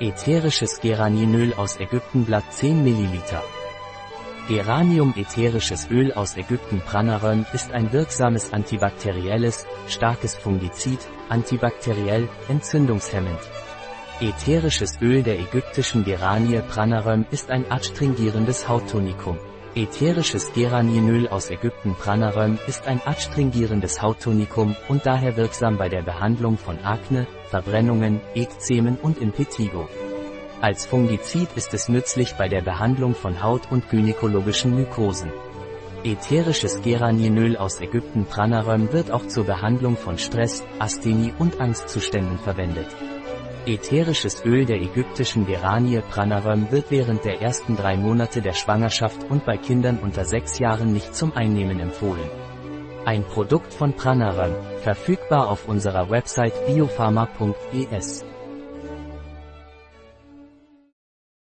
Ätherisches Geranienöl aus Ägyptenblatt 10 ml. Geranium ätherisches Öl aus Ägypten Pranaröm ist ein wirksames antibakterielles, starkes Fungizid, antibakteriell, entzündungshemmend. Ätherisches Öl der ägyptischen Geranie Pranaröm ist ein adstringierendes Hauttonikum. Ätherisches Geranienöl aus Ägypten Pranaröm ist ein adstringierendes Hauttonikum und daher wirksam bei der Behandlung von Akne, Verbrennungen, Ekzemen und Impetigo. Als Fungizid ist es nützlich bei der Behandlung von Haut- und gynäkologischen Mykosen. Ätherisches Geranienöl aus Ägypten Pranaröm wird auch zur Behandlung von Stress, Asthenie und Angstzuständen verwendet. Ätherisches Öl der ägyptischen Geranie Pranaröm wird während der ersten drei Monate der Schwangerschaft und bei Kindern unter sechs Jahren nicht zum Einnehmen empfohlen. Ein Produkt von Pranaröm, verfügbar auf unserer Website biopharma.es.